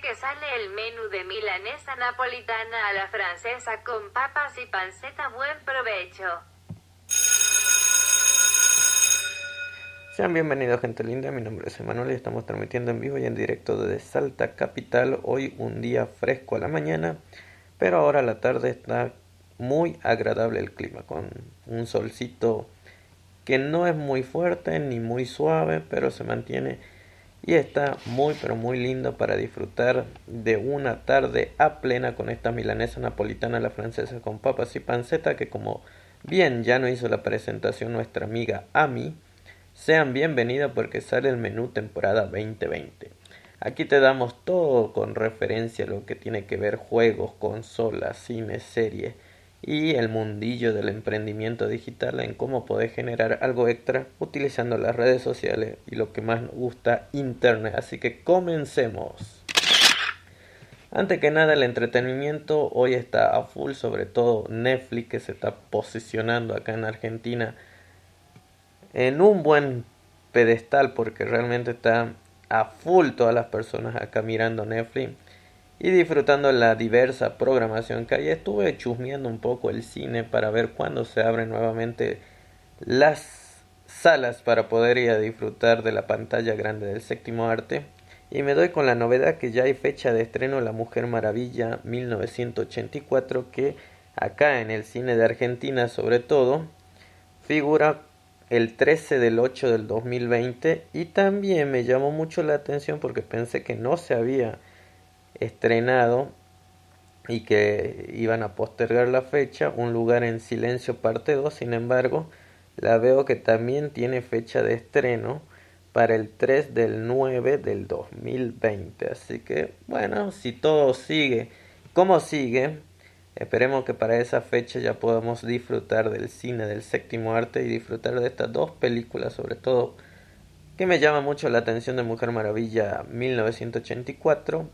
que sale el menú de milanesa napolitana a la francesa con papas y panceta. Buen provecho. Sean bienvenidos gente linda, mi nombre es Emanuel y estamos transmitiendo en vivo y en directo desde Salta Capital. Hoy un día fresco a la mañana, pero ahora a la tarde está muy agradable el clima, con un solcito que no es muy fuerte ni muy suave, pero se mantiene y está muy pero muy lindo para disfrutar de una tarde a plena con esta milanesa napolitana la francesa con papas y panceta que como bien ya no hizo la presentación nuestra amiga Ami sean bienvenidos porque sale el menú temporada 2020 aquí te damos todo con referencia a lo que tiene que ver juegos consolas cine series y el mundillo del emprendimiento digital en cómo podés generar algo extra utilizando las redes sociales y lo que más nos gusta internet. Así que comencemos. Antes que nada el entretenimiento hoy está a full sobre todo Netflix que se está posicionando acá en Argentina en un buen pedestal porque realmente está a full todas las personas acá mirando Netflix y disfrutando la diversa programación que hay. Estuve chusmeando un poco el cine para ver cuándo se abren nuevamente las salas para poder ir a disfrutar de la pantalla grande del séptimo arte. Y me doy con la novedad que ya hay fecha de estreno La Mujer Maravilla 1984 que acá en el cine de Argentina sobre todo figura el 13 del 8 del 2020 y también me llamó mucho la atención porque pensé que no se había estrenado y que iban a postergar la fecha, Un lugar en silencio parte 2, sin embargo, la veo que también tiene fecha de estreno para el 3 del 9 del 2020. Así que, bueno, si todo sigue como sigue, esperemos que para esa fecha ya podamos disfrutar del cine del séptimo arte y disfrutar de estas dos películas, sobre todo que me llama mucho la atención de Mujer Maravilla 1984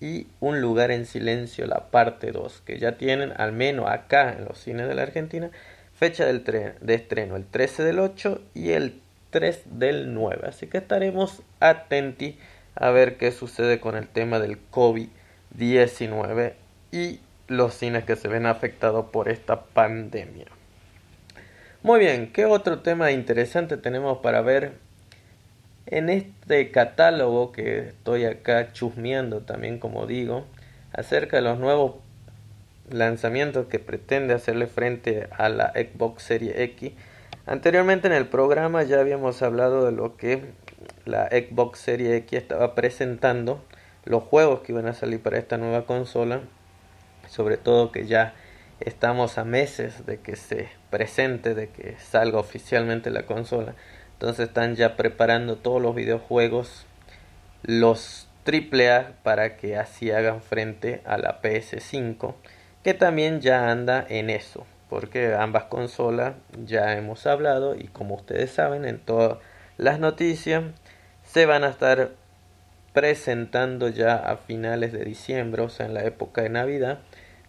y Un lugar en silencio, la parte 2, que ya tienen, al menos acá en los cines de la Argentina, fecha del de estreno el 13 del 8 y el 3 del 9. Así que estaremos atentos a ver qué sucede con el tema del COVID-19 y los cines que se ven afectados por esta pandemia. Muy bien, ¿qué otro tema interesante tenemos para ver en este catálogo que estoy acá chusmeando también como digo acerca de los nuevos lanzamientos que pretende hacerle frente a la Xbox Series X anteriormente en el programa ya habíamos hablado de lo que la Xbox Series X estaba presentando los juegos que iban a salir para esta nueva consola sobre todo que ya estamos a meses de que se presente de que salga oficialmente la consola entonces están ya preparando todos los videojuegos, los AAA, para que así hagan frente a la PS5, que también ya anda en eso, porque ambas consolas ya hemos hablado y como ustedes saben en todas las noticias se van a estar presentando ya a finales de diciembre, o sea en la época de Navidad,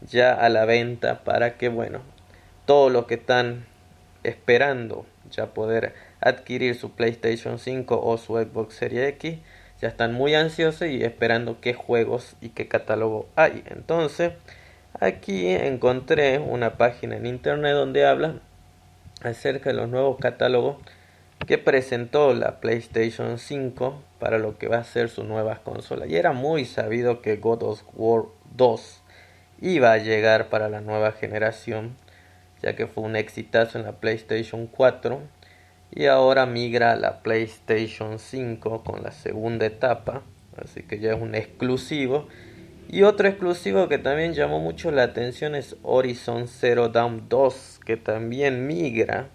ya a la venta para que bueno, todos los que están esperando ya poder adquirir su PlayStation 5 o su Xbox Series X. Ya están muy ansiosos y esperando qué juegos y qué catálogo hay. Entonces, aquí encontré una página en internet donde habla acerca de los nuevos catálogos que presentó la PlayStation 5 para lo que va a ser su nueva consola. Y era muy sabido que God of War 2 iba a llegar para la nueva generación, ya que fue un exitazo en la PlayStation 4 y ahora migra a la PlayStation 5 con la segunda etapa, así que ya es un exclusivo. Y otro exclusivo que también llamó mucho la atención es Horizon Zero Dawn 2, que también migra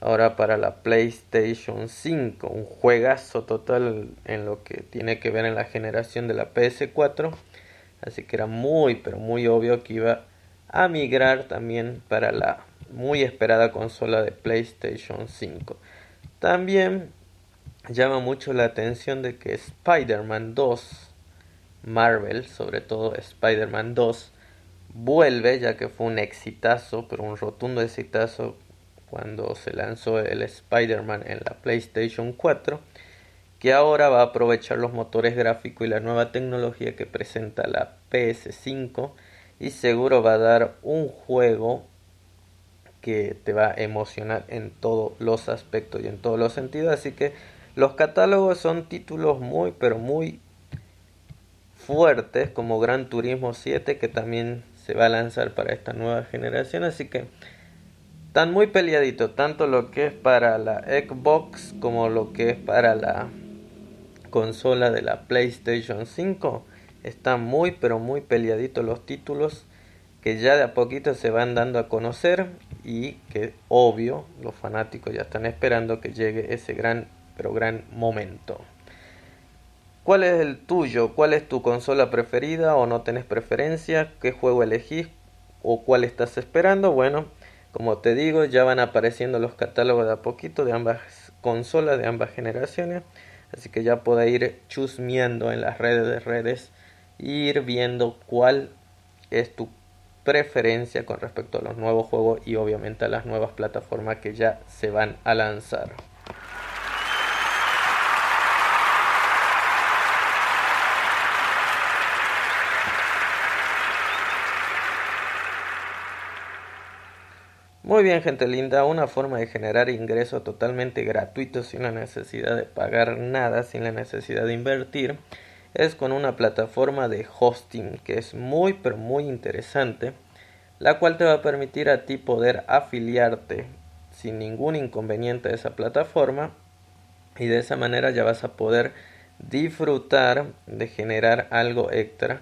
ahora para la PlayStation 5, un juegazo total en lo que tiene que ver en la generación de la PS4, así que era muy pero muy obvio que iba a migrar también para la muy esperada consola de PlayStation 5. También llama mucho la atención de que Spider-Man 2, Marvel, sobre todo Spider-Man 2, vuelve, ya que fue un exitazo, pero un rotundo exitazo cuando se lanzó el Spider-Man en la PlayStation 4. que ahora va a aprovechar los motores gráficos y la nueva tecnología que presenta la PS5 y seguro va a dar un juego que te va a emocionar en todos los aspectos y en todos los sentidos. Así que los catálogos son títulos muy, pero muy fuertes, como Gran Turismo 7, que también se va a lanzar para esta nueva generación. Así que están muy peleaditos, tanto lo que es para la Xbox como lo que es para la consola de la PlayStation 5. Están muy, pero muy peleaditos los títulos que ya de a poquito se van dando a conocer y que obvio los fanáticos ya están esperando que llegue ese gran pero gran momento. ¿Cuál es el tuyo? ¿Cuál es tu consola preferida o no tenés preferencia? ¿Qué juego elegís o cuál estás esperando? Bueno, como te digo, ya van apareciendo los catálogos de a poquito de ambas consolas, de ambas generaciones. Así que ya puedo ir chusmeando en las redes de redes e ir viendo cuál es tu preferencia con respecto a los nuevos juegos y obviamente a las nuevas plataformas que ya se van a lanzar. Muy bien, gente linda, una forma de generar ingresos totalmente gratuito sin la necesidad de pagar nada, sin la necesidad de invertir es con una plataforma de hosting que es muy pero muy interesante, la cual te va a permitir a ti poder afiliarte sin ningún inconveniente a esa plataforma y de esa manera ya vas a poder disfrutar de generar algo extra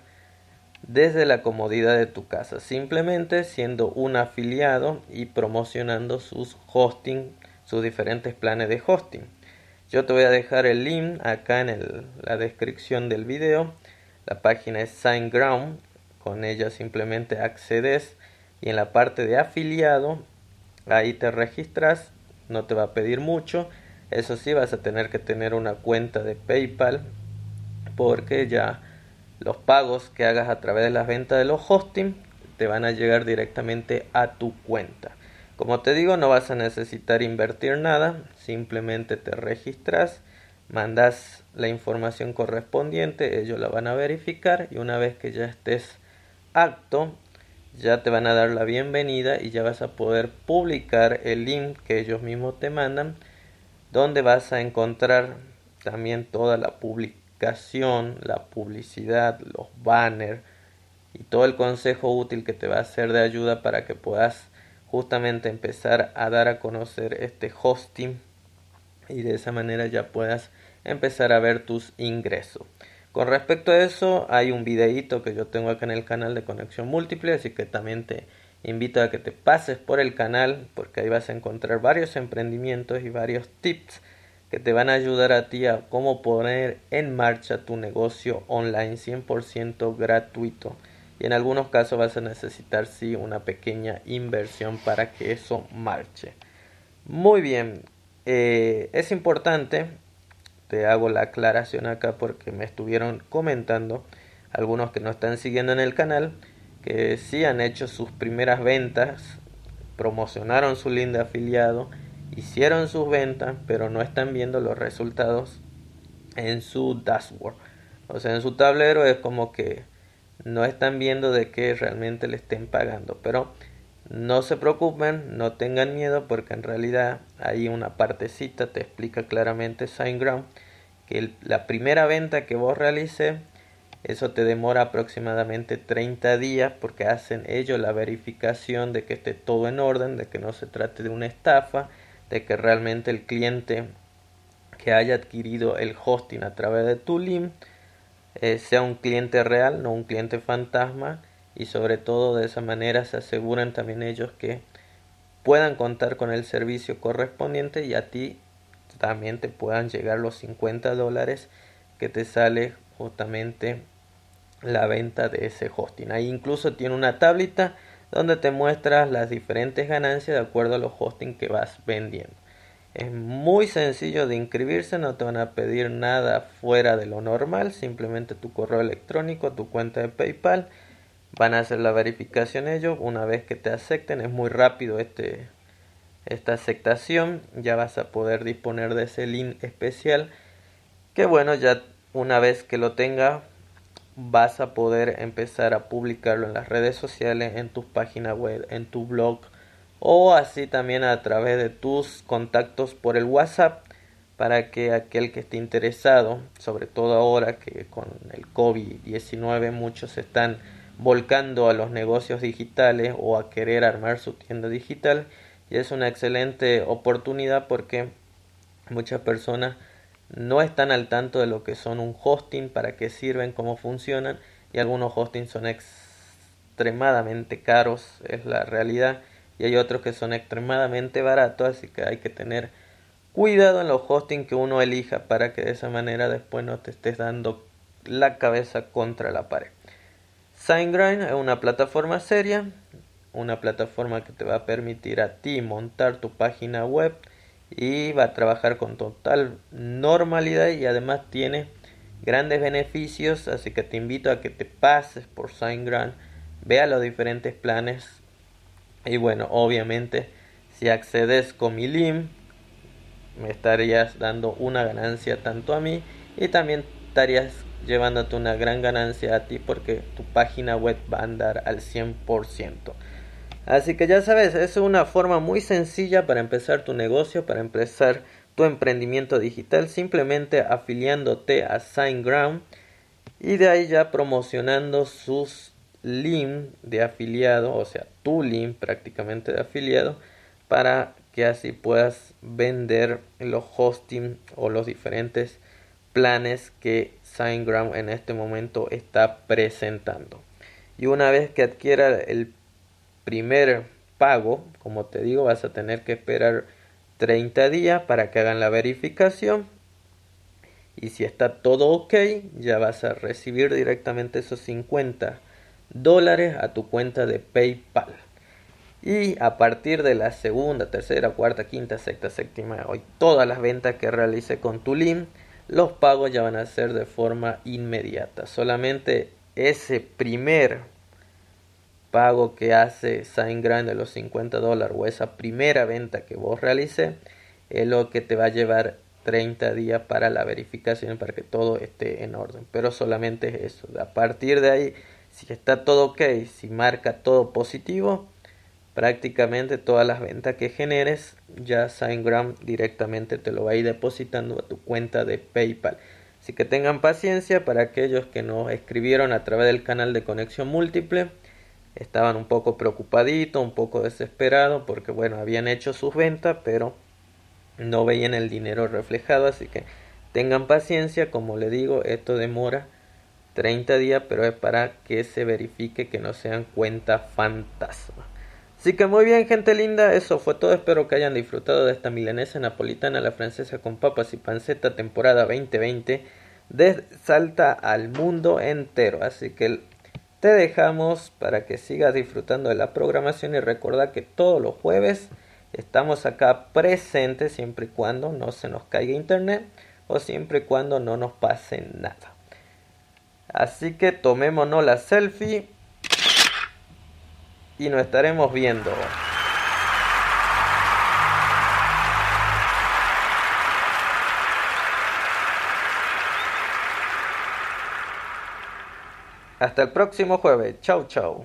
desde la comodidad de tu casa, simplemente siendo un afiliado y promocionando sus hosting, sus diferentes planes de hosting. Yo te voy a dejar el link acá en la descripción del video. La página es SignGround. Con ella simplemente accedes y en la parte de afiliado ahí te registras. No te va a pedir mucho. Eso sí, vas a tener que tener una cuenta de PayPal porque ya los pagos que hagas a través de las ventas de los hosting te van a llegar directamente a tu cuenta. Como te digo, no vas a necesitar invertir nada, simplemente te registras, mandas la información correspondiente, ellos la van a verificar y una vez que ya estés apto, ya te van a dar la bienvenida y ya vas a poder publicar el link que ellos mismos te mandan, donde vas a encontrar también toda la publicación, la publicidad, los banners y todo el consejo útil que te va a ser de ayuda para que puedas justamente empezar a dar a conocer este hosting y de esa manera ya puedas empezar a ver tus ingresos. Con respecto a eso, hay un videíto que yo tengo acá en el canal de Conexión Múltiple, así que también te invito a que te pases por el canal porque ahí vas a encontrar varios emprendimientos y varios tips que te van a ayudar a ti a cómo poner en marcha tu negocio online 100% gratuito y en algunos casos vas a necesitar sí una pequeña inversión para que eso marche. Muy bien, eh, es importante, te hago la aclaración acá porque me estuvieron comentando algunos que no están siguiendo en el canal que sí han hecho sus primeras ventas, promocionaron su link de afiliado, hicieron sus ventas, pero no están viendo los resultados en su dashboard. O sea, en su tablero es como que no están viendo de qué realmente le estén pagando. Pero no se preocupen, no tengan miedo porque en realidad hay una partecita, te explica claramente SignGround, que la primera venta que vos realices, eso te demora aproximadamente 30 días porque hacen ellos la verificación de que esté todo en orden, de que no se trate de una estafa, de que realmente el cliente que haya adquirido el hosting a través de tu link eh, sea un cliente real, no un cliente fantasma y sobre todo de esa manera se aseguran también ellos que puedan contar con el servicio correspondiente y a ti también te puedan llegar los 50 dólares que te sale justamente la venta de ese hosting. Ahí incluso tiene una tablita donde te muestras las diferentes ganancias de acuerdo a los hosting que vas vendiendo. Es muy sencillo de inscribirse, no te van a pedir nada fuera de lo normal, simplemente tu correo electrónico, tu cuenta de PayPal, van a hacer la verificación ellos, una vez que te acepten, es muy rápido este, esta aceptación, ya vas a poder disponer de ese link especial que bueno, ya una vez que lo tenga vas a poder empezar a publicarlo en las redes sociales, en tu página web, en tu blog o así también a través de tus contactos por el WhatsApp para que aquel que esté interesado, sobre todo ahora que con el COVID-19 muchos están volcando a los negocios digitales o a querer armar su tienda digital y es una excelente oportunidad porque muchas personas no están al tanto de lo que son un hosting, para qué sirven, cómo funcionan y algunos hostings son extremadamente caros, es la realidad, y hay otros que son extremadamente baratos, así que hay que tener cuidado en los hostings que uno elija para que de esa manera después no te estés dando la cabeza contra la pared. SignGrind es una plataforma seria, una plataforma que te va a permitir a ti montar tu página web y va a trabajar con total normalidad y además tiene grandes beneficios, así que te invito a que te pases por SignGrand, vea los diferentes planes y bueno, obviamente si accedes con mi link me estarías dando una ganancia tanto a mí y también estarías llevándote una gran ganancia a ti porque tu página web va a andar al 100%. Así que ya sabes, es una forma muy sencilla para empezar tu negocio, para empezar tu emprendimiento digital, simplemente afiliándote a SignGround y de ahí ya promocionando sus links de afiliado, o sea, tu link prácticamente de afiliado, para que así puedas vender los hosting o los diferentes planes que SignGround en este momento está presentando. Y una vez que adquiera el primer pago, como te digo, vas a tener que esperar 30 días para que hagan la verificación. Y si está todo ok, ya vas a recibir directamente esos 50 dólares a tu cuenta de PayPal. Y a partir de la segunda, tercera, cuarta, quinta, sexta, séptima, hoy todas las ventas que realice con tu link, los pagos ya van a ser de forma inmediata. Solamente ese primer pago que hace SignGrand de los 50 dólares o esa primera venta que vos realice es lo que te va a llevar 30 días para la verificación para que todo esté en orden pero solamente es eso a partir de ahí si está todo ok si marca todo positivo prácticamente todas las ventas que generes ya SignGrand directamente te lo va a ir depositando a tu cuenta de PayPal. Así que tengan paciencia para aquellos que nos escribieron a través del canal de conexión múltiple estaban un poco preocupaditos, un poco desesperados porque bueno, habían hecho sus ventas, pero no veían el dinero reflejado, así que tengan paciencia, como le digo, esto demora 30 días, pero es para que se verifique que no sean cuentas fantasma. Así que muy bien, gente linda, eso fue todo. Espero que hayan disfrutado de esta milanesa napolitana, la francesa con papas y panceta, temporada 2020, de Salta al mundo entero. Así que te dejamos para que sigas disfrutando de la programación y recuerda que todos los jueves estamos acá presentes siempre y cuando no se nos caiga internet o siempre y cuando no nos pase nada. Así que tomémonos la selfie y nos estaremos viendo. Hasta el próximo jueves. Chau, chau.